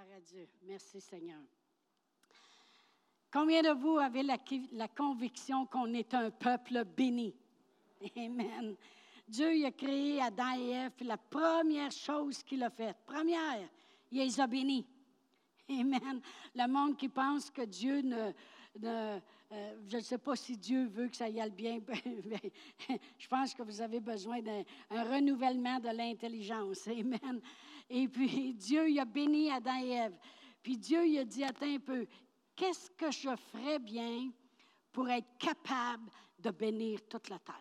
À Dieu. Merci Seigneur. Combien de vous avez la, conviction qu'on est un peuple béni? Amen. Dieu a créé Adam et Ève, la première chose qu'il a faite, première, il les a bénis. Amen. Le monde qui pense que Dieu ne. ne euh, je ne sais pas si Dieu veut que ça y aille bien. je pense que vous avez besoin d'un renouvellement de l'intelligence. Amen. Et puis, Dieu, il a béni Adam et Ève. Puis Dieu, il a dit, attends un peu, qu'est-ce que je ferais bien pour être capable de bénir toute la terre?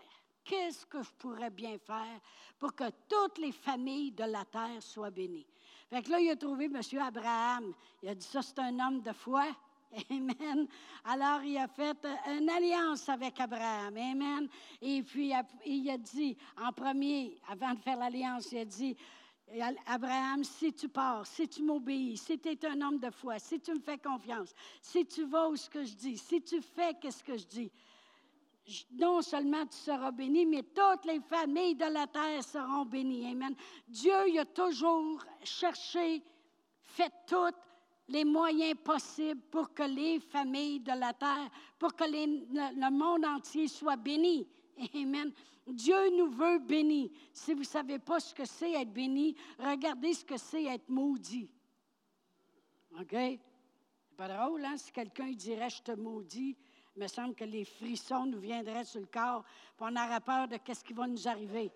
Qu'est-ce que je pourrais bien faire pour que toutes les familles de la terre soient bénies? Fait que là, il a trouvé M. Abraham. Il a dit, ça, c'est un homme de foi. Amen. Alors, il a fait une alliance avec Abraham. Amen. Et puis, il a dit, en premier, avant de faire l'alliance, il a dit, Abraham, si tu pars, si tu m'obéis, si tu es un homme de foi, si tu me fais confiance, si tu vas où ce que je dis, si tu fais ce que je dis, non seulement tu seras béni, mais toutes les familles de la terre seront bénies. Amen. Dieu il a toujours cherché, fait tous les moyens possibles pour que les familles de la terre, pour que le, monde entier soit béni. Amen. Dieu nous veut bénis. Si vous ne savez pas ce que c'est être béni, regardez ce que c'est être maudit. OK? C'est pas drôle, hein? Si quelqu'un dirait Je te maudis, il me semble que les frissons nous viendraient sur le corps, puis on aurait peur de ce qui va nous arriver.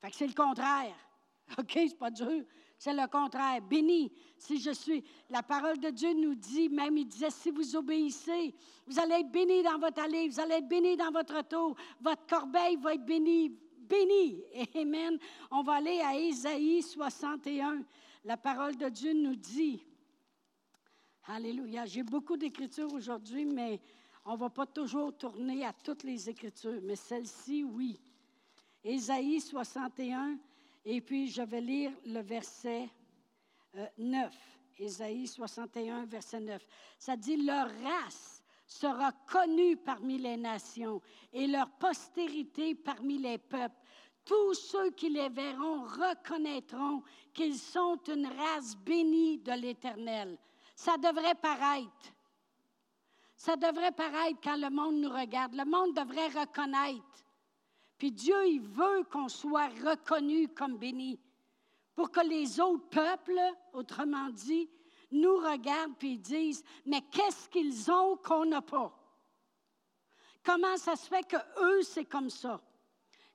Fait que c'est le contraire. OK, c'est pas dur. C'est le contraire. Béni, si je suis. La parole de Dieu nous dit, même il disait, si vous obéissez, vous allez être béni dans votre allée, vous allez être béni dans votre auto, votre corbeille va être bénie. Béni. Amen. On va aller à Ésaïe 61. La parole de Dieu nous dit, Alléluia. J'ai beaucoup d'écritures aujourd'hui, mais on ne va pas toujours tourner à toutes les Écritures, mais celle-ci, oui. Ésaïe 61, et puis je vais lire le verset 9. Euh, Ésaïe 61, verset 9. Ça dit, leur race sera connue parmi les nations et leur postérité parmi les peuples. Tous ceux qui les verront reconnaîtront qu'ils sont une race bénie de l'Éternel. Ça devrait paraître ça devrait paraître quand le monde nous regarde. Le monde devrait reconnaître. Puis Dieu, il veut qu'on soit reconnu comme béni. Pour que les autres peuples, autrement dit, nous regardent puis disent, mais qu'est-ce qu'ils ont qu'on n'a pas? Comment ça se fait que eux, c'est comme ça?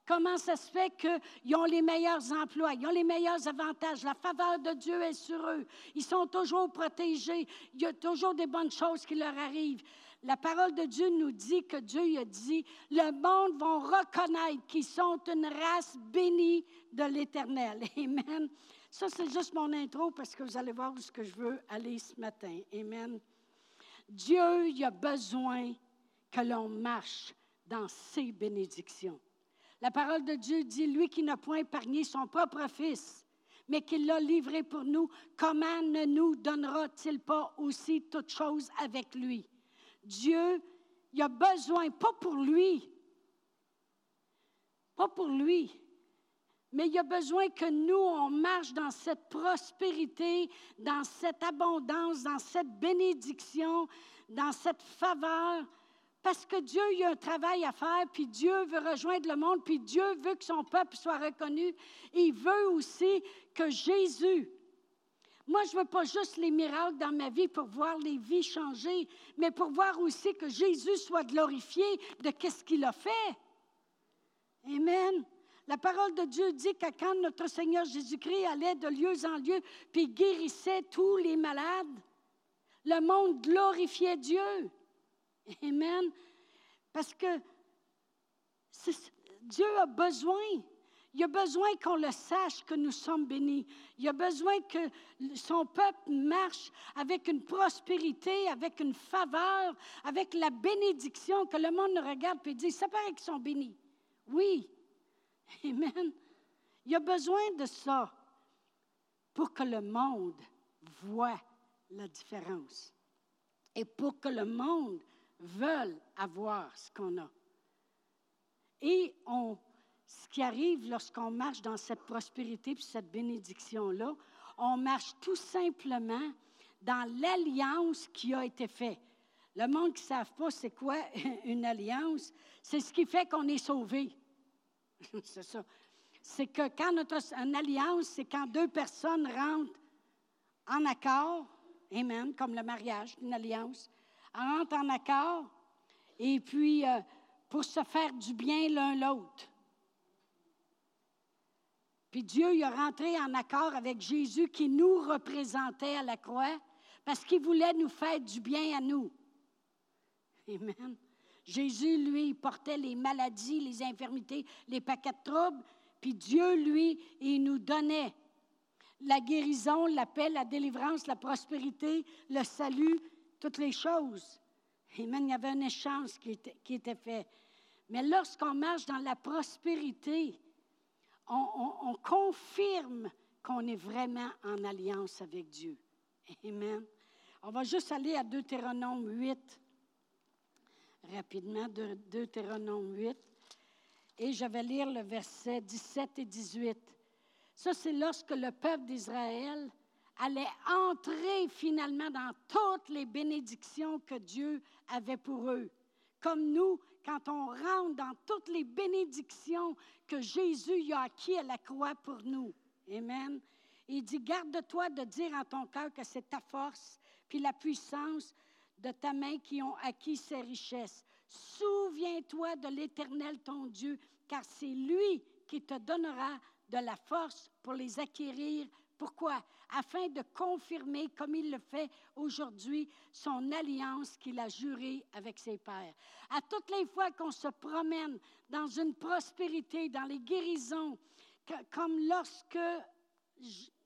Comment ça se fait qu'ils ont les meilleurs emplois, ils ont les meilleurs avantages, la faveur de Dieu est sur eux, ils sont toujours protégés, il y a toujours des bonnes choses qui leur arrivent. La parole de Dieu nous dit que Dieu a dit, le monde va reconnaître qu'ils sont une race bénie de l'Éternel. Amen. Ça, c'est juste mon intro parce que vous allez voir où je veux aller ce matin. Amen. Dieu, il a besoin que l'on marche dans ses bénédictions. La parole de Dieu dit, lui qui n'a point épargné son propre Fils, mais qui l'a livré pour nous, comment ne nous donnera-t-il pas aussi toutes choses avec lui? Dieu, il a besoin, pas pour lui, pas pour lui, mais il a besoin que nous, on marche dans cette prospérité, dans cette abondance, dans cette bénédiction, dans cette faveur, parce que Dieu il a un travail à faire, puis Dieu veut rejoindre le monde, puis Dieu veut que son peuple soit reconnu. Il veut aussi que Jésus, moi, je ne veux pas juste les miracles dans ma vie pour voir les vies changer, mais pour voir aussi que Jésus soit glorifié de qu'est-ce qu'il a fait. Amen. La parole de Dieu dit que quand notre Seigneur Jésus-Christ allait de lieu en lieu, puis guérissait tous les malades, le monde glorifiait Dieu. Amen. Parce que Dieu a besoin. Il a besoin qu'on le sache que nous sommes bénis. Il a besoin que son peuple marche avec une prospérité, avec une faveur, avec la bénédiction, que le monde nous regarde et dit, ça paraît qu'ils sont bénis. Oui. Amen. Il a besoin de ça pour que le monde voit la différence et pour que le monde veulent avoir ce qu'on a. Et on, ce qui arrive lorsqu'on marche dans cette prospérité et cette bénédiction-là, on marche tout simplement dans l'alliance qui a été faite. Le monde qui ne savent pas c'est quoi une alliance, c'est ce qui fait qu'on est sauvé. c'est ça. C'est que quand notre une alliance, c'est quand deux personnes rentrent en accord, Amen, comme le mariage, une alliance, rentrent en accord, et puis euh, pour se faire du bien l'un l'autre. Puis Dieu il a rentré en accord avec Jésus qui nous représentait à la croix parce qu'il voulait nous faire du bien à nous. Amen. Jésus, lui, portait les maladies, les infirmités, les paquets de troubles, puis Dieu, lui, il nous donnait la guérison, la paix, la délivrance, la prospérité, le salut, toutes les choses. Amen. Il y avait un échange qui était, qui était fait. Mais lorsqu'on marche dans la prospérité, on, confirme qu'on est vraiment en alliance avec Dieu. Amen. On va juste aller à Deutéronome 8, rapidement, Deutéronome 8. Et je vais lire le verset 17 et 18. Ça, c'est lorsque le peuple d'Israël allait entrer finalement dans toutes les bénédictions que Dieu avait pour eux. Comme nous, quand on rentre dans toutes les bénédictions que Jésus a acquis à la croix pour nous. Amen. Il dit, garde-toi de dire en ton cœur que c'est ta force, puis la puissance de ta main qui ont acquis ces richesses. Souviens-toi de l'Éternel, ton Dieu, car c'est lui qui te donnera de la force pour les acquérir. Pourquoi? Afin de confirmer, comme il le fait aujourd'hui, son alliance qu'il a jurée avec ses pères. À toutes les fois qu'on se promène dans une prospérité, dans les guérisons, comme lorsque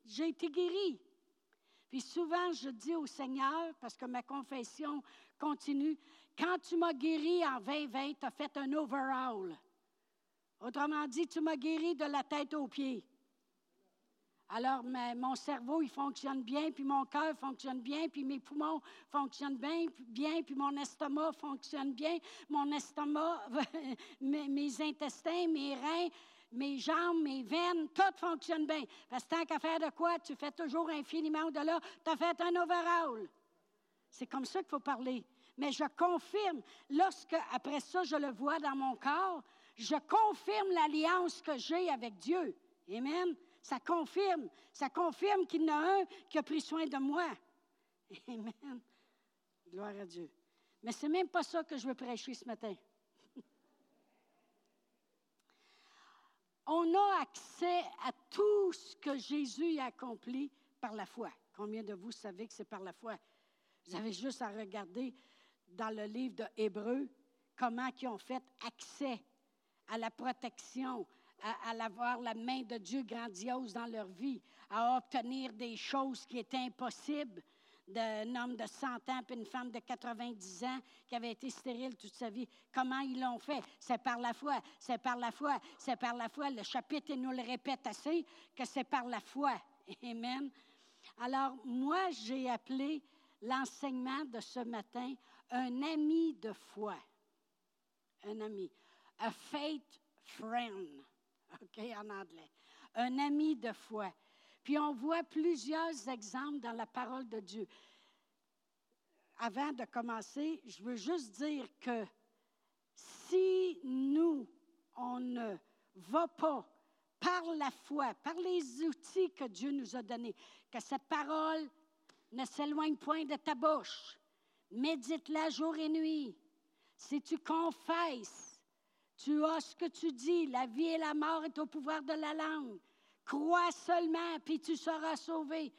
j'ai été guéri. Puis souvent, je dis au Seigneur, parce que ma confession continue, quand tu m'as guéri en 2020, tu as fait un overhaul. Autrement dit, tu m'as guéri de la tête aux pieds. Alors, mon cerveau, il fonctionne bien, puis mon cœur fonctionne bien, puis mes poumons fonctionnent bien, bien puis mon estomac fonctionne bien. Mon estomac, mes, intestins, mes reins, mes jambes, mes veines, tout fonctionne bien. Parce que tant qu'à faire de quoi, tu fais toujours infiniment au-delà. Tu as fait un overall. C'est comme ça qu'il faut parler. Mais je confirme, lorsque, après ça, je le vois dans mon corps, je confirme l'alliance que j'ai avec Dieu. Amen. Ça confirme. Ça confirme qu'il y en a un qui a pris soin de moi. Amen. Gloire à Dieu. Mais ce n'est même pas ça que je veux prêcher ce matin. On a accès à tout ce que Jésus a accompli par la foi. Combien de vous savez que c'est par la foi? Vous avez juste à regarder dans le livre de Hébreu comment ils ont fait accès à la protection, à, avoir la main de Dieu grandiose dans leur vie, à obtenir des choses qui étaient impossibles d'un homme de 100 ans et une femme de 90 ans qui avait été stérile toute sa vie. Comment ils l'ont fait? C'est par la foi, c'est par la foi, c'est par la foi. Le chapitre nous le répète assez que c'est par la foi. Amen. Alors, moi, j'ai appelé l'enseignement de ce matin un ami de foi. Un ami. A faith friend. OK, en anglais. Un ami de foi. Puis on voit plusieurs exemples dans la parole de Dieu. Avant de commencer, je veux juste dire que si nous, on ne va pas par la foi, par les outils que Dieu nous a donnés, que cette parole ne s'éloigne point de ta bouche, médite-la jour et nuit. Si tu confesses tu as ce que tu dis. La vie et la mort est au pouvoir de la langue. Crois seulement, puis tu seras sauvé.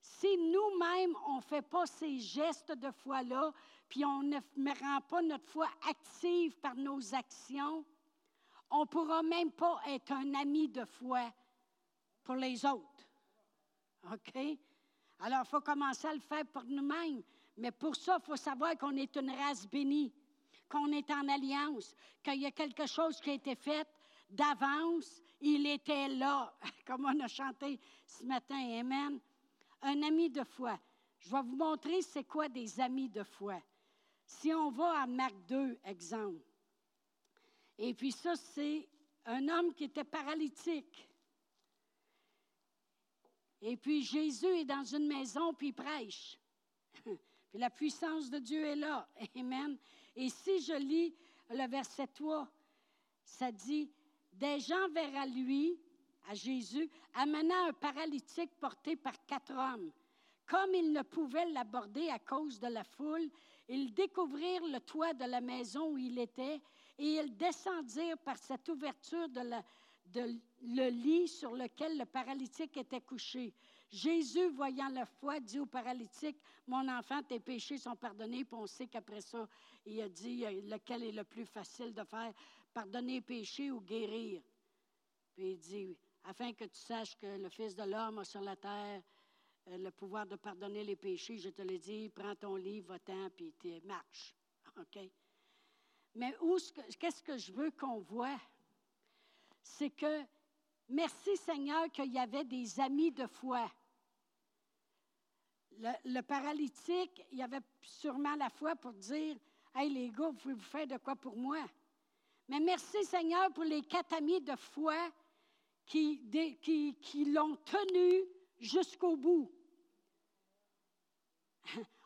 Si nous-mêmes, on ne fait pas ces gestes de foi-là, puis on ne rend pas notre foi active par nos actions, on ne pourra même pas être un ami de foi pour les autres. OK? Alors, il faut commencer à le faire pour nous-mêmes. Mais pour ça, il faut savoir qu'on est une race bénie qu'on est en alliance, qu'il y a quelque chose qui a été fait d'avance, il était là, comme on a chanté ce matin. Amen. Un ami de foi. Je vais vous montrer c'est quoi des amis de foi. Si on va à Marc 2, exemple, et puis ça, c'est un homme qui était paralytique. Et puis Jésus est dans une maison, puis il prêche. puis la puissance de Dieu est là. Amen. Et si je lis le verset 3, ça dit, des gens vers à lui, à Jésus, amenant un paralytique porté par quatre hommes. Comme ils ne pouvaient l'aborder à cause de la foule, ils découvrirent le toit de la maison où il était et ils descendirent par cette ouverture de, le lit sur lequel le paralytique était couché. Jésus, voyant la foi, dit au paralytique, Mon enfant, tes péchés sont pardonnés. Puis on sait qu'après ça, il a dit euh, lequel est le plus facile de faire, pardonner les péchés ou guérir. Puis il dit, afin que tu saches que le Fils de l'homme a sur la terre euh, le pouvoir de pardonner les péchés, je te le dis, prends ton livre, va-t'en, puis marche. OK? Mais qu'est-ce que je veux qu'on voit? C'est que, merci Seigneur qu'il y avait des amis de foi. Le, paralytique, il y avait sûrement la foi pour dire Hey, les gars, vous pouvez vous faire de quoi pour moi? Mais merci Seigneur pour les quatre amis de foi qui l'ont tenu jusqu'au bout.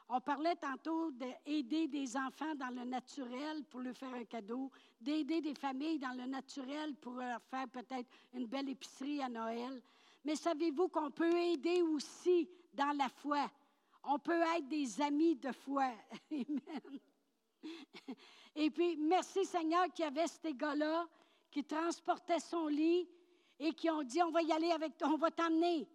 On parlait tantôt d'aider des enfants dans le naturel pour leur faire un cadeau, d'aider des familles dans le naturel pour leur faire peut-être une belle épicerie à Noël. Mais savez-vous qu'on peut aider aussi dans la foi? On peut être des amis de foi. Amen. Et puis, merci Seigneur qu'il y avait ces gars-là qui transportaient son lit et qui ont dit, on va y aller avec toi, on va t'emmener.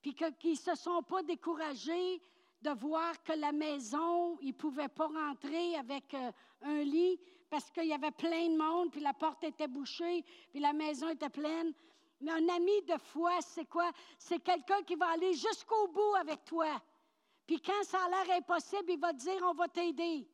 Puis qu'ils ne se sont pas découragés de voir que la maison, ils ne pouvaient pas rentrer avec euh, un lit parce qu'il y avait plein de monde, puis la porte était bouchée, puis la maison était pleine. Mais un ami de foi, c'est quoi? C'est quelqu'un qui va aller jusqu'au bout avec toi. Puis quand ça a l'air impossible, il va te dire, on va t'aider.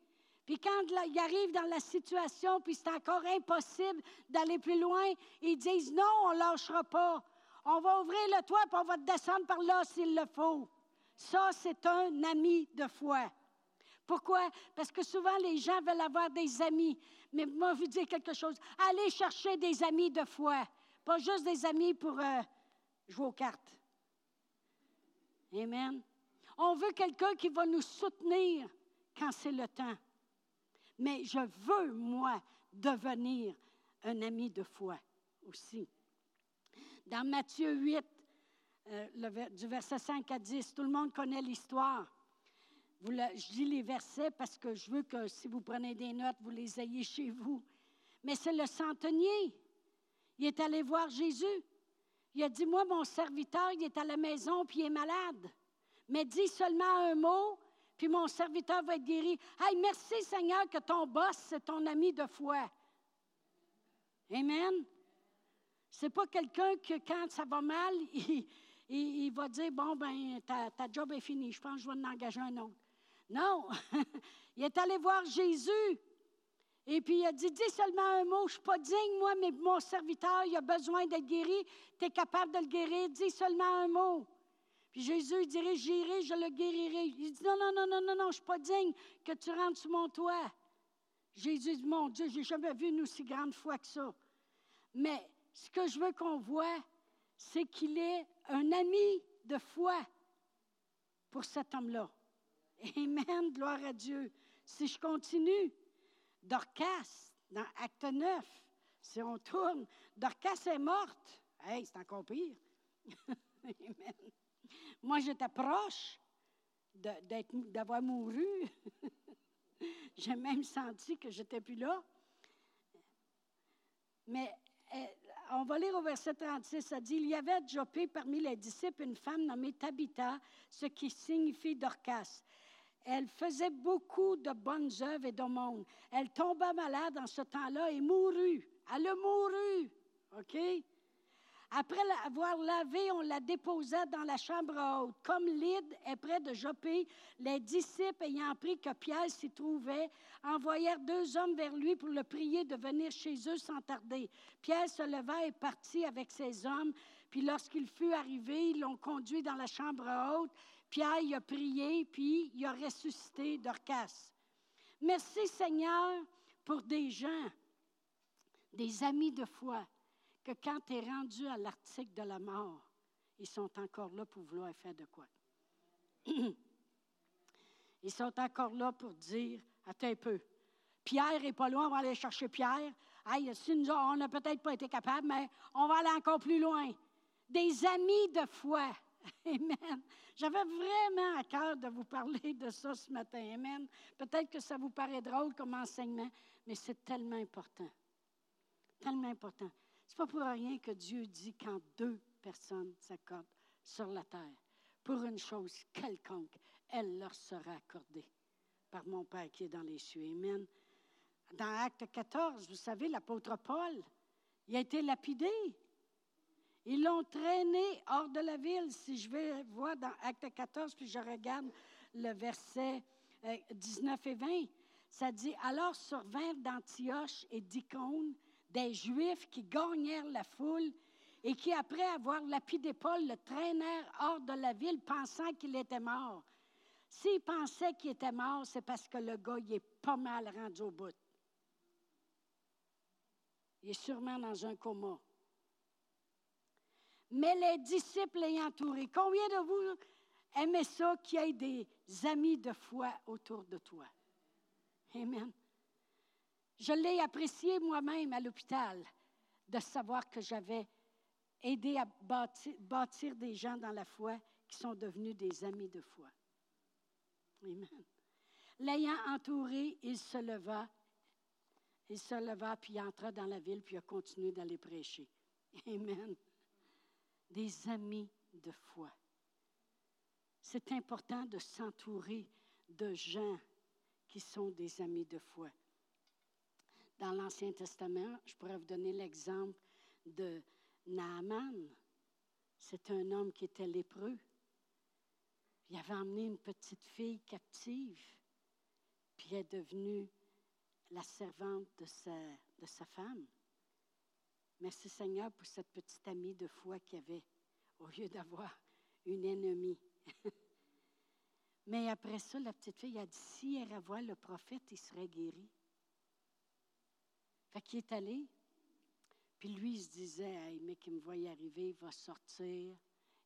Puis quand il arrive dans la situation, puis c'est encore impossible d'aller plus loin, ils disent, non, on ne lâchera pas. On va ouvrir le toit, puis on va te descendre par là s'il le faut. Ça, c'est un ami de foi. Pourquoi? Parce que souvent, les gens veulent avoir des amis. Mais moi, je vous dire quelque chose. Allez chercher des amis de foi. Pas juste des amis pour euh, jouer aux cartes. Amen. On veut quelqu'un qui va nous soutenir quand c'est le temps. Mais je veux, moi, devenir un ami de foi aussi. Dans Matthieu 8, euh, du verset 5 à 10. Tout le monde connaît l'histoire. je dis les versets parce que je veux que si vous prenez des notes, vous les ayez chez vous. Mais c'est le centenier. Il est allé voir Jésus. Il a dit, moi, mon serviteur, il est à la maison, puis il est malade. Mais dis seulement un mot, puis mon serviteur va être guéri. Hey, merci Seigneur que ton boss, c'est ton ami de foi. Amen. C'est pas quelqu'un que quand ça va mal, il, il, va dire Bon, ben, ta, ta, job est finie, je pense que je vais en engager un autre. Non, il est allé voir Jésus. Et puis il a dit Dis seulement un mot, je ne suis pas digne, moi, mais mon serviteur, il a besoin d'être guéri. Tu es capable de le guérir, dis seulement un mot. Puis Jésus dirait J'irai, je le guérirai. Il dit Non, non, non, non, non, non, je ne suis pas digne que tu rentres sur mon toit. Jésus dit Mon Dieu, je n'ai jamais vu une aussi grande foi que ça. Mais ce que je veux qu'on voit, c'est qu'il est un ami de foi pour cet homme-là. Amen, gloire à Dieu. Si je continue, Dorcas, dans Acte 9, si on tourne, Dorcas est morte. Hey, c'est encore pire. Amen. Moi, j'étais proche d'avoir mouru. J'ai même senti que j'étais plus là. Mais on va lire au verset 36, ça dit, il y avait à Jopé parmi les disciples une femme nommée Tabitha, ce qui signifie Dorcas. Elle faisait beaucoup de bonnes œuvres et d'aumônes. Elle tomba malade en ce temps-là et mourut. Elle a mouru. OK? Après l'avoir lavée, on la déposa dans la chambre haute. Comme Lyde est près de Jopé, les disciples, ayant appris que Pierre s'y trouvait, envoyèrent deux hommes vers lui pour le prier de venir chez eux sans tarder. Pierre se leva et partit avec ses hommes. Puis lorsqu'il fut arrivé, ils l'ont conduit dans la chambre haute. Pierre y a prié, puis il a ressuscité Dorcas. Merci Seigneur pour des gens, des amis de foi que quand tu es rendu à l'article de la mort, ils sont encore là pour vouloir faire de quoi? Ils sont encore là pour dire, attends un peu, Pierre n'est pas loin, on va aller chercher Pierre. Hey, si nous, on n'a peut-être pas été capable, mais on va aller encore plus loin. Des amis de foi. Amen. J'avais vraiment à cœur de vous parler de ça ce matin. Amen. Peut-être que ça vous paraît drôle comme enseignement, mais c'est tellement important. Tellement important. C'est pas pour rien que Dieu dit quand deux personnes s'accordent sur la terre pour une chose quelconque, elle leur sera accordée par mon Père qui est dans les cieux. Amen. Dans Acte 14, vous savez, l'apôtre Paul, il a été lapidé. Ils l'ont traîné hors de la ville. Si je vais voir dans Acte 14, puis je regarde le verset 19 euh, et 20, ça dit Alors survinrent d'Antioche et d'Icône des Juifs qui gagnèrent la foule et qui, après avoir lapidé Paul, le traînèrent hors de la ville pensant qu'il était mort. S'ils pensaient qu'il était mort, c'est parce que le gars, il est pas mal rendu au bout. Il est sûrement dans un coma. Mais les disciples l'ayant entouré, combien de vous aimez ça qu'il y ait des amis de foi autour de toi? Amen. Je l'ai apprécié moi-même à l'hôpital de savoir que j'avais aidé à bâtir, des gens dans la foi qui sont devenus des amis de foi. Amen. L'ayant entouré, il se leva il se leva, puis il entra dans la ville, puis il a continué d'aller prêcher. Amen. Des amis de foi. C'est important de s'entourer de gens qui sont des amis de foi. Dans l'Ancien Testament, je pourrais vous donner l'exemple de Naaman. C'est un homme qui était lépreux. Il avait emmené une petite fille captive, puis est devenue la servante de sa, de sa femme. Merci Seigneur pour cette petite amie de foi qu'il avait, au lieu d'avoir une ennemie. Mais après ça, la petite fille a dit, si elle revoit le prophète, il serait guéri. Fait qu'il est allé, puis lui, il se disait, hey, mais qu'il me voit y arriver, il va sortir,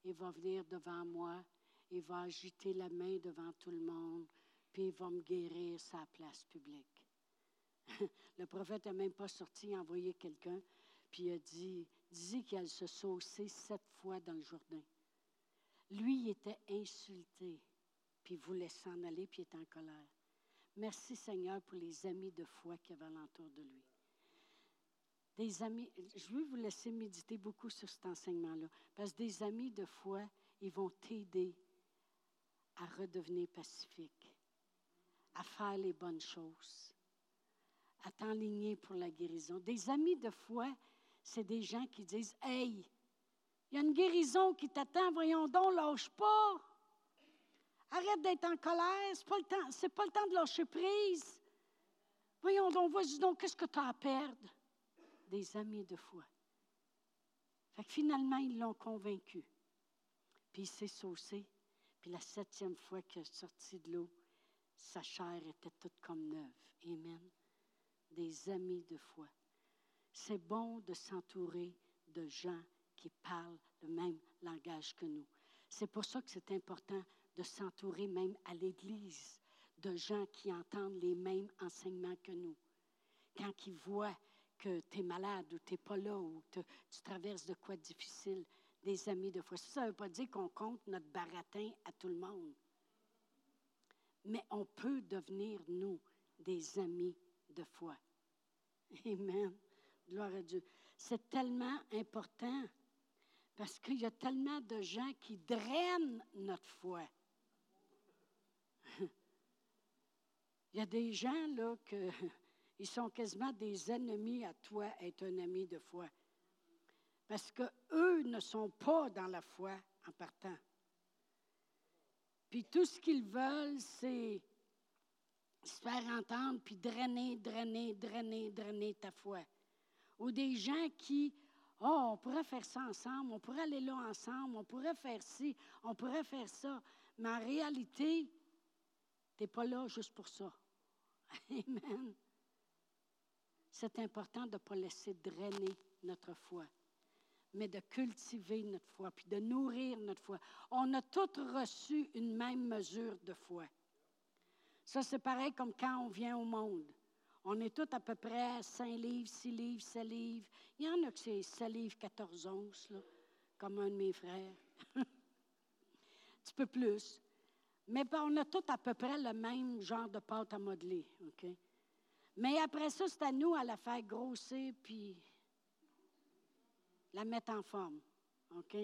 il va venir devant moi, il va agiter la main devant tout le monde, puis il va me guérir sa place publique. Le prophète n'a même pas sorti, a envoyé quelqu'un, puis il a dit, dit qu'elle se saucé sept fois dans le Jourdain. Lui, il était insulté, puis il voulait s'en aller, puis il était en colère. Merci Seigneur pour les amis de foi qui avaient alentour de lui. Des amis, je veux vous laisser méditer beaucoup sur cet enseignement-là, parce que des amis de foi, ils vont t'aider à redevenir pacifique, à faire les bonnes choses à t'enligner pour la guérison. Des amis de foi, c'est des gens qui disent Hey, il y a une guérison qui t'attend, voyons donc, lâche pas. Arrête d'être en colère, ce n'est pas, le temps, pas le temps de lâcher prise. Voyons donc, vas-y donc, qu'est-ce que tu as à perdre? Des amis de foi. Fait que finalement, ils l'ont convaincu. Puis il s'est saucé. Puis la septième fois qu'il est sorti de l'eau, sa chair était toute comme neuve. Amen des amis de foi. C'est bon de s'entourer de gens qui parlent le même langage que nous. C'est pour ça que c'est important de s'entourer même à l'Église de gens qui entendent les mêmes enseignements que nous. Quand ils voient que tu es malade ou tu n'es pas là ou tu traverses de quoi difficile, des amis de foi. Ça ne veut pas dire qu'on compte notre baratin à tout le monde. Mais on peut devenir, nous, des amis de foi. Amen. Gloire à Dieu. C'est tellement important parce qu'il y a tellement de gens qui drainent notre foi. Il y a des gens, là, que ils sont quasiment des ennemis à toi, être un ami de foi. Parce qu'eux ne sont pas dans la foi en partant. Puis tout ce qu'ils veulent, c'est se faire entendre, puis drainer, drainer, drainer, drainer ta foi. Ou des gens qui, oh, on pourrait faire ça ensemble, on pourrait aller là ensemble, on pourrait faire ci, on pourrait faire ça. Mais en réalité, tu n'es pas là juste pour ça. Amen. C'est important de ne pas laisser drainer notre foi. mais de cultiver notre foi, puis de nourrir notre foi. On a tous reçu une même mesure de foi. Ça, c'est pareil comme quand on vient au monde. On est tous à peu près à 5 livres, 6 livres, 7 livres. Il y en a que c'est 7 livres, 14 onces, comme un de mes frères. un petit peu plus. Mais on a tous à peu près le même genre de pâte à modeler. OK? Mais après ça, c'est à nous à la faire grossir puis la mettre en forme. OK?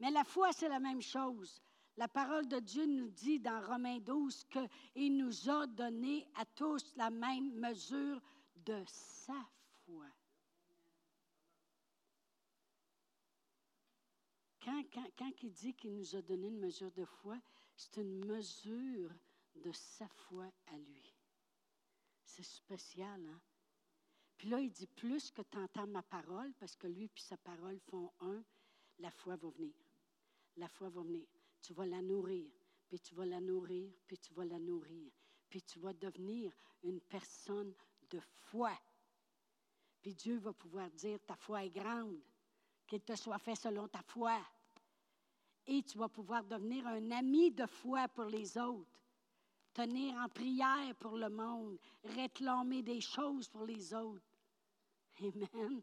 Mais la foi, c'est la même chose. La parole de Dieu nous dit dans Romains 12 qu'il nous a donné à tous la même mesure de sa foi. Quand, quand il dit qu'il nous a donné une mesure de foi, c'est une mesure de sa foi à lui. C'est spécial, hein? Puis là, il dit plus que tu entends ma parole, parce que lui et sa parole font un, la foi va venir. La foi va venir tu vas la nourrir, puis tu vas la nourrir, puis tu vas la nourrir, puis tu vas devenir une personne de foi. Puis Dieu va pouvoir dire, ta foi est grande, qu'il te soit fait selon ta foi. Et tu vas pouvoir devenir un ami de foi pour les autres, tenir en prière pour le monde, réclamer des choses pour les autres. Amen.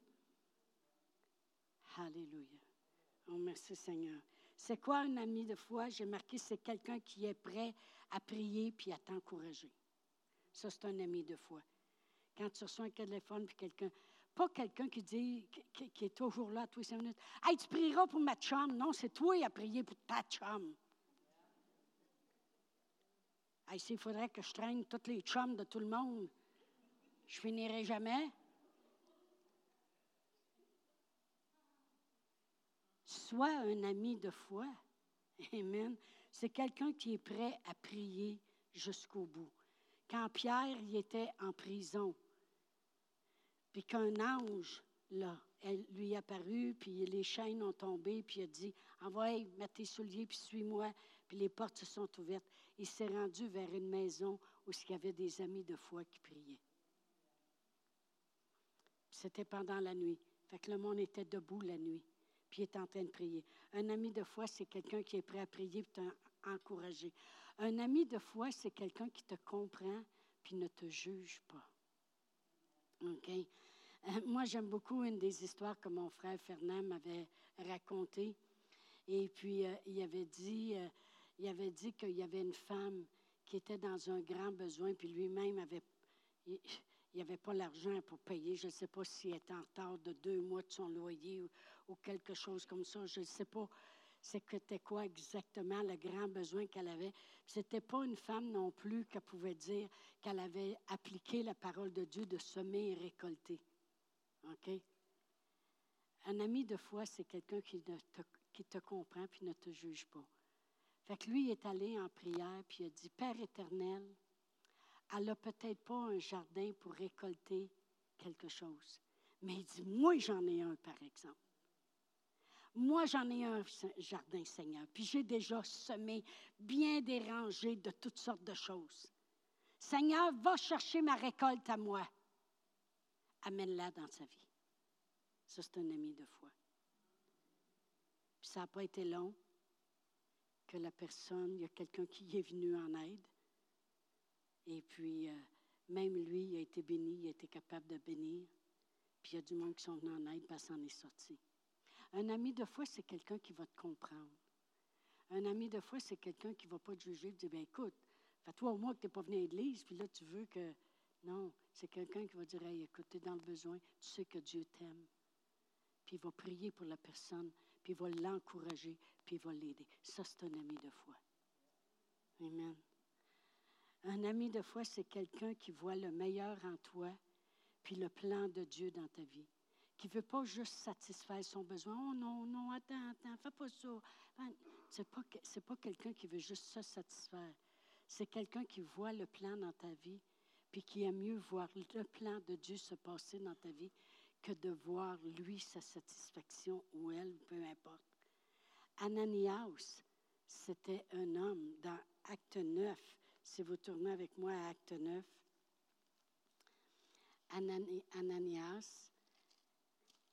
Alléluia. Oh, merci Seigneur. C'est quoi un ami de foi? J'ai marqué, c'est quelqu'un qui est prêt à prier puis à t'encourager. Ça, c'est un ami de foi. Quand tu reçois un téléphone puis quelqu'un, pas quelqu'un qui dit, qui, est toujours là tous les cinq minutes. Hey, tu prieras pour ma chum. Non, c'est toi qui as prié pour ta chum. Hey, s'il faudrait que je traîne toutes les chums de tout le monde, je finirai jamais. Sois un ami de foi. Amen. C'est quelqu'un qui est prêt à prier jusqu'au bout. Quand Pierre y était en prison, puis qu'un ange, là, lui est apparu, puis les chaînes ont tombé, puis il a dit Envoie, mets tes souliers, puis suis-moi. Puis les portes se sont ouvertes. Il s'est rendu vers une maison où il y avait des amis de foi qui priaient. C'était pendant la nuit. Fait que le monde était debout la nuit puis est en train de prier. Un ami de foi, c'est quelqu'un qui est prêt à prier pour t'encourager. Un ami de foi, c'est quelqu'un qui te comprend puis ne te juge pas. Euh, moi, j'aime beaucoup une des histoires que mon frère Fernand m'avait racontées. Et puis, euh, il avait dit, euh, il avait dit qu'il y avait une femme qui était dans un grand besoin, puis lui-même avait, il avait pas l'argent pour payer. Je ne sais pas s'il était en retard de deux mois de son loyer ou, quelque chose comme ça. Je ne sais pas c'était quoi exactement le grand besoin qu'elle avait. Ce n'était pas une femme non plus qui pouvait dire qu'elle avait appliqué la parole de Dieu de semer et récolter. OK? Un ami de foi, c'est quelqu'un qui, te, qui te comprend puis ne te juge pas. Fait que lui est allé en prière puis il a dit Père éternel, elle n'a peut-être pas un jardin pour récolter quelque chose. Mais il dit Moi, j'en ai un, par exemple. Moi, j'en ai un jardin, Seigneur, puis j'ai déjà semé bien dérangé de toutes sortes de choses. Seigneur, va chercher ma récolte à moi. Amène-la dans sa vie. Ça, c'est un ami de foi. Puis ça n'a pas été long la personne, il y a quelqu'un qui est venu en aide. Et puis, euh, même lui, il a été béni, il a été capable de bénir. Puis il y a du monde qui sont venus en aide, parce s'en est sorti. Un ami de foi, c'est quelqu'un qui va te comprendre. Un ami de foi, c'est quelqu'un qui ne va pas te juger et te dire, ben écoute, fais-toi au moins que tu n'es pas venu à l'église, puis là, tu veux que... Non, c'est quelqu'un qui va dire, hey, écoute, tu es dans le besoin, tu sais que Dieu t'aime. Puis il va prier pour la personne, puis il va l'encourager, puis il va l'aider. Ça, c'est un ami de foi. Amen. Un ami de foi, c'est quelqu'un qui voit le meilleur en toi, puis le plan de Dieu dans ta vie qui ne veut pas juste satisfaire son besoin. Oh non, non, attends, attends, fais pas ça. Ce n'est pas, pas quelqu'un qui veut juste se satisfaire. C'est quelqu'un qui voit le plan dans ta vie, puis qui aime mieux voir le plan de Dieu se passer dans ta vie que de voir lui sa satisfaction ou elle, peu importe. Ananias, c'était un homme dans Acte 9. Si vous tournez avec moi à Acte 9, Ananias,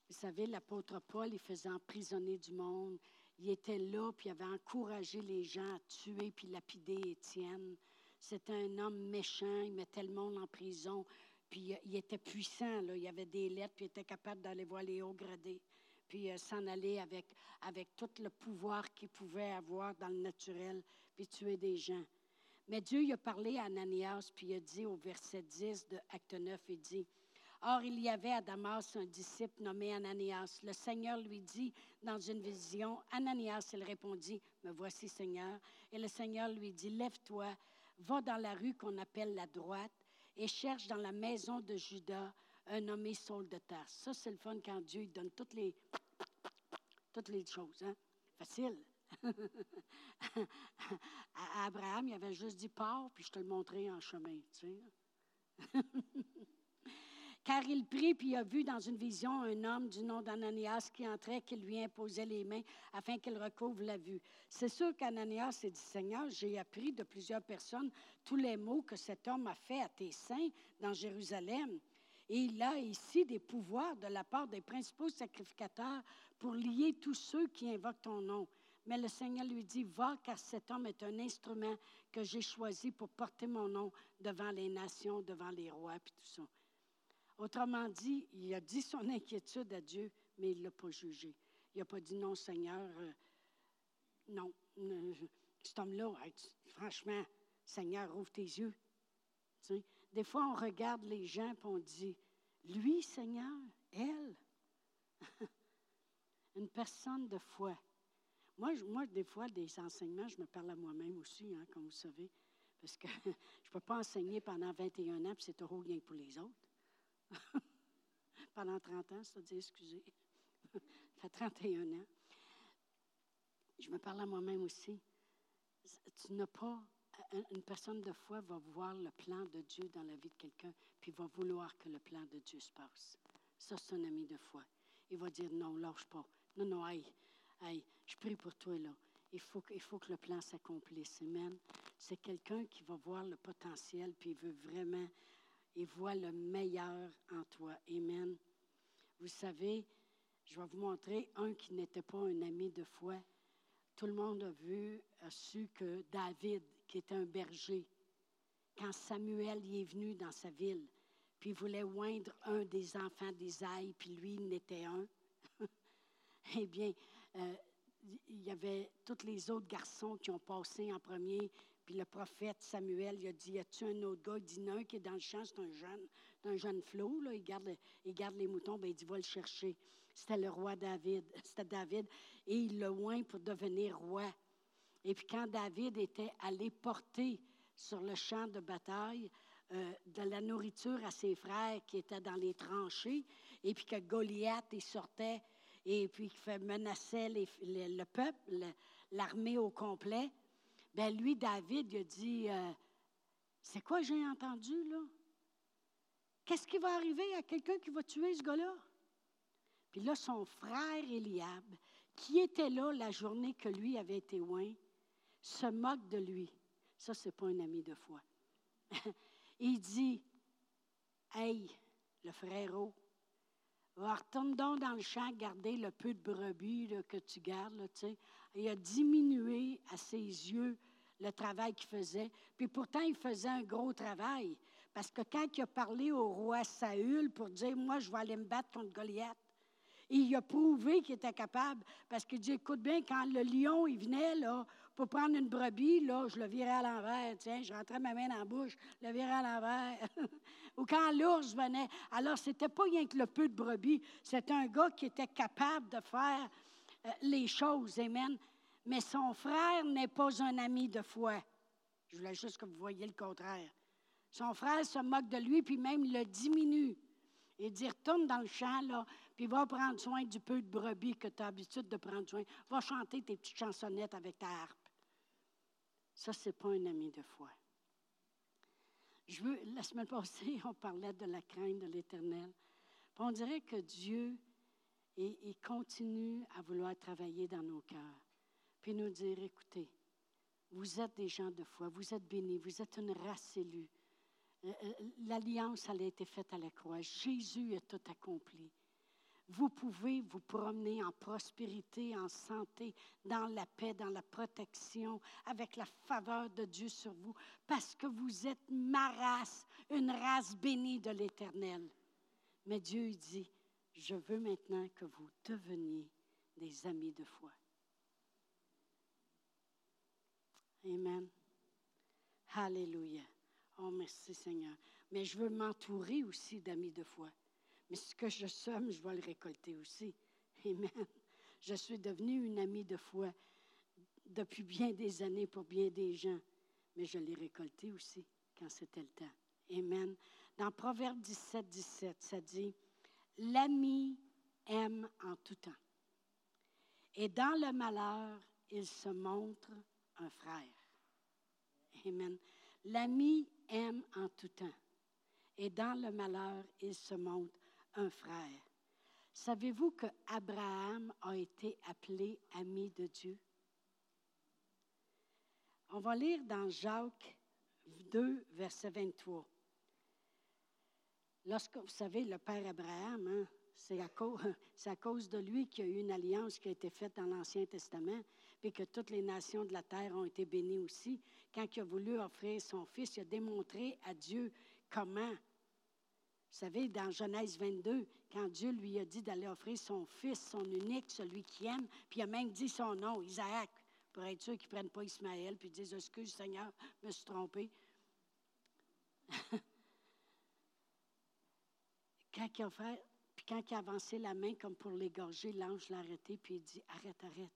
Vous savez, l'apôtre Paul, il faisait emprisonner du monde. Il était là, puis il avait encouragé les gens à tuer puis lapider Étienne. C'était un homme méchant, il mettait le monde en prison, puis il était puissant, là. il avait des lettres, puis il était capable d'aller voir les hauts gradés, puis euh, s'en aller avec, avec tout le pouvoir qu'il pouvait avoir dans le naturel, puis tuer des gens. Mais Dieu il a parlé à Ananias, puis il a dit au verset 10 de Acte 9, il dit, Or, il y avait à Damas un disciple nommé Ananias. Le Seigneur lui dit dans une vision, Ananias, il répondit, Me voici, Seigneur. Et le Seigneur lui dit, Lève-toi, va dans la rue qu'on appelle la droite et cherche dans la maison de Judas un nommé Saul de Tarse. Ça, c'est le fun quand Dieu donne toutes les, toutes les choses. Hein? Facile. à Abraham, il avait juste dit pars, puis je te le montrais en chemin. Tu sais. Car il prit, puis il a vu dans une vision un homme du nom d'Ananias qui entrait, qui lui imposait les mains afin qu'il recouvre la vue. C'est sûr qu'Ananias s'est dit, Seigneur, j'ai appris de plusieurs personnes tous les mots que cet homme a fait à tes saints dans Jérusalem. Et il a ici des pouvoirs de la part des principaux sacrificateurs pour lier tous ceux qui invoquent ton nom. Mais le Seigneur lui dit, va, car cet homme est un instrument que j'ai choisi pour porter mon nom devant les nations, devant les rois, puis tout ça. Autrement dit, il a dit son inquiétude à Dieu, mais il ne l'a pas jugé. Il n'a pas dit non, Seigneur, euh, non, cet homme-là, franchement, Seigneur, ouvre tes yeux. des fois, on regarde les gens et on dit, lui, Seigneur, elle, une personne de foi. Moi, moi, des fois, des enseignements, je me parle à moi-même aussi, hein, comme vous savez, parce que je ne peux pas enseigner pendant 21 ans, puis c'est trop rien pour les autres. Pendant 30 ans, c'est-à-dire, excusez. Ça fait 31 ans. Je me parle à moi-même aussi. Tu n'as pas. Une personne de foi va voir le plan de Dieu dans la vie de quelqu'un, puis va vouloir que le plan de Dieu se passe. Ça, c'est un ami de foi. Il va dire non, lâche pas. Non, non, aïe, aïe, je prie pour toi là. Il faut, il faut que le plan s'accomplisse. Amen. C'est quelqu'un qui va voir le potentiel, puis il veut vraiment et voit le meilleur en toi. Amen. Vous savez, je vais vous montrer un qui n'était pas un ami de foi. Tout le monde a vu, a su que David, qui était un berger, quand Samuel y est venu dans sa ville, puis voulait oindre un des enfants d'Isaïe, puis lui, n'était un. eh bien, euh, il y avait tous les autres garçons qui ont passé en premier, le prophète Samuel, il a dit, y a-tu un autre gars? Il dit, non, qui est dans le champ, c'est un jeune, un jeune flot, là, il garde, il garde les moutons, ben, il dit, va le chercher. C'était le roi David, c'était David, et il le oint pour devenir roi. Et puis quand David était allé porter sur le champ de bataille euh, de la nourriture à ses frères qui étaient dans les tranchées, et puis que Goliath, il sortait, et puis qu'il menaçait le peuple, l'armée au complet, ben lui, David, il a dit, euh, c'est quoi j'ai entendu là? Qu'est-ce qui va arriver à quelqu'un qui va tuer ce gars-là? Puis là, son frère Eliab, qui était là la journée que lui avait été loin, se moque de lui. Ça, c'est pas un ami de foi. il dit, Hey, le frérot, retourne donc dans le champ, garder le peu de brebis que tu gardes. Là, il a diminué à ses yeux le travail qu'il faisait. Puis pourtant, il faisait un gros travail. Parce que quand il a parlé au roi Saül pour dire, moi, je vais aller me battre contre Goliath, il a prouvé qu'il était capable. Parce qu'il dit, écoute bien, quand le lion, il venait, pour prendre une brebis, là, je le virais à l'envers. Tiens, je rentrais ma main dans la bouche, je le virais à l'envers. Ou quand l'ours venait. Alors, c'était pas rien que le peu de brebis. C'était un gars qui était capable de faire les choses. Amen. Mais son frère n'est pas un ami de foi. Je voulais juste que vous voyiez le contraire. Son frère se moque de lui, puis même le diminue. Il dit Retourne dans le champ, là, puis va prendre soin du peu de brebis que tu as l'habitude de prendre soin. Va chanter tes petites chansonnettes avec ta harpe. Ça, ce n'est pas un ami de foi. Je veux, la semaine passée, on parlait de la crainte de l'Éternel. On dirait que Dieu il continue à vouloir travailler dans nos cœurs, puis nous dire, écoutez, vous êtes des gens de foi, vous êtes bénis, vous êtes une race élue. Euh, euh, l'alliance, elle a été faite à la croix. Jésus a tout accompli. vous pouvez vous promener en prospérité, en santé, dans la paix, dans la protection, avec la faveur de Dieu sur vous, parce que vous êtes ma race, une race bénie de l'Éternel. Mais Dieu dit, je veux maintenant que vous deveniez des amis de foi. Amen. Alléluia. Oh, merci Seigneur. Mais je veux m'entourer aussi d'amis de foi. Mais ce que je somme, je vais le récolter aussi. Amen. Je suis devenue une amie de foi depuis bien des années pour bien des gens, mais je l'ai récolté aussi quand c'était le temps. Amen. Dans Proverbe 17, 17, ça dit, L'ami aime en tout temps. Et dans le malheur, il se montre un frère. Amen. L'ami aime en tout temps. Et dans le malheur, il se montre un frère. Savez-vous que Abraham a été appelé ami de Dieu? On va lire dans Jacques 2, verset 23. Lorsque, vous savez, le Père Abraham, hein, c'est à, cause de lui qu'il y a eu une alliance qui a été faite dans l'Ancien Testament, puis que toutes les nations de la terre ont été bénies aussi. Quand il a voulu offrir son fils, il a démontré à Dieu comment. Vous savez, dans Genèse 22, quand Dieu lui a dit d'aller offrir son fils, son unique, celui qui aime, puis il a même dit son nom, Isaac, pour être sûr qu'ils ne prennent pas Ismaël, puis ils disent Excuse Seigneur, je me suis trompé. quand il a fait, puis quand il a avancé la main comme pour l'égorger, l'ange l'a arrêté, puis il dit Arrête, arrête.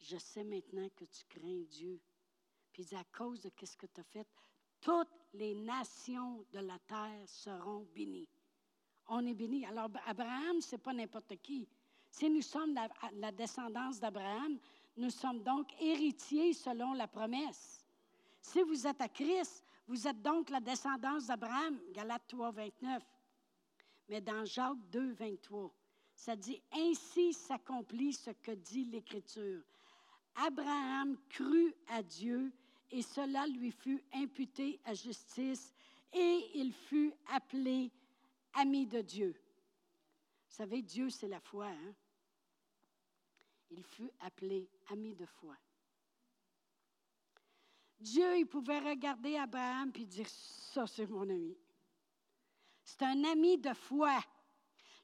Je sais maintenant que tu crains Dieu. Puis il dit À cause de ce que tu as fait, toutes les nations de la terre seront bénies. On est bénis. Alors, Abraham, ce n'est pas n'importe qui. Si nous sommes la, la descendance d'Abraham, nous sommes donc héritiers selon la promesse. Si vous êtes à Christ, vous êtes donc la descendance d'Abraham, Galates 3, 29 mais dans Jacques 2, 23, ça dit Ainsi s'accomplit ce que dit l'Écriture. Abraham crut à Dieu et cela lui fut imputé à justice et il fut appelé ami de Dieu. Vous savez, Dieu, c'est la foi. Hein? Il fut appelé ami de foi. Dieu, il pouvait regarder Abraham et dire, ça c'est mon ami. C'est un ami de foi.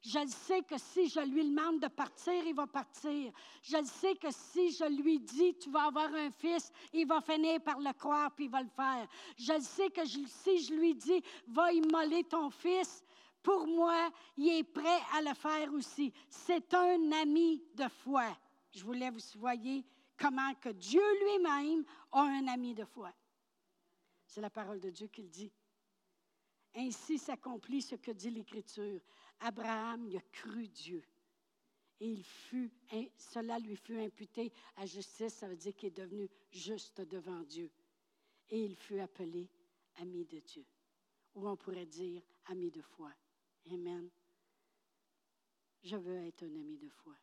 Je sais que si je lui demande de partir, il va partir. Je sais que si je lui dis, tu vas avoir un fils, il va finir par le croire, puis il va le faire. Je sais que si je lui dis, va immoler ton fils, pour moi, il est prêt à le faire aussi. C'est un ami de foi. Je voulais vous voyez comment que Dieu lui-même a un ami de foi. C'est la parole de Dieu qui le dit. Ainsi s'accomplit ce que dit l'Écriture. Abraham il a cru Dieu. Et il fut, cela lui fut imputé à justice, ça veut dire qu'il est devenu juste devant Dieu. Et il fut appelé ami de Dieu. Ou on pourrait dire ami de foi. Amen. Je veux être un ami de foi.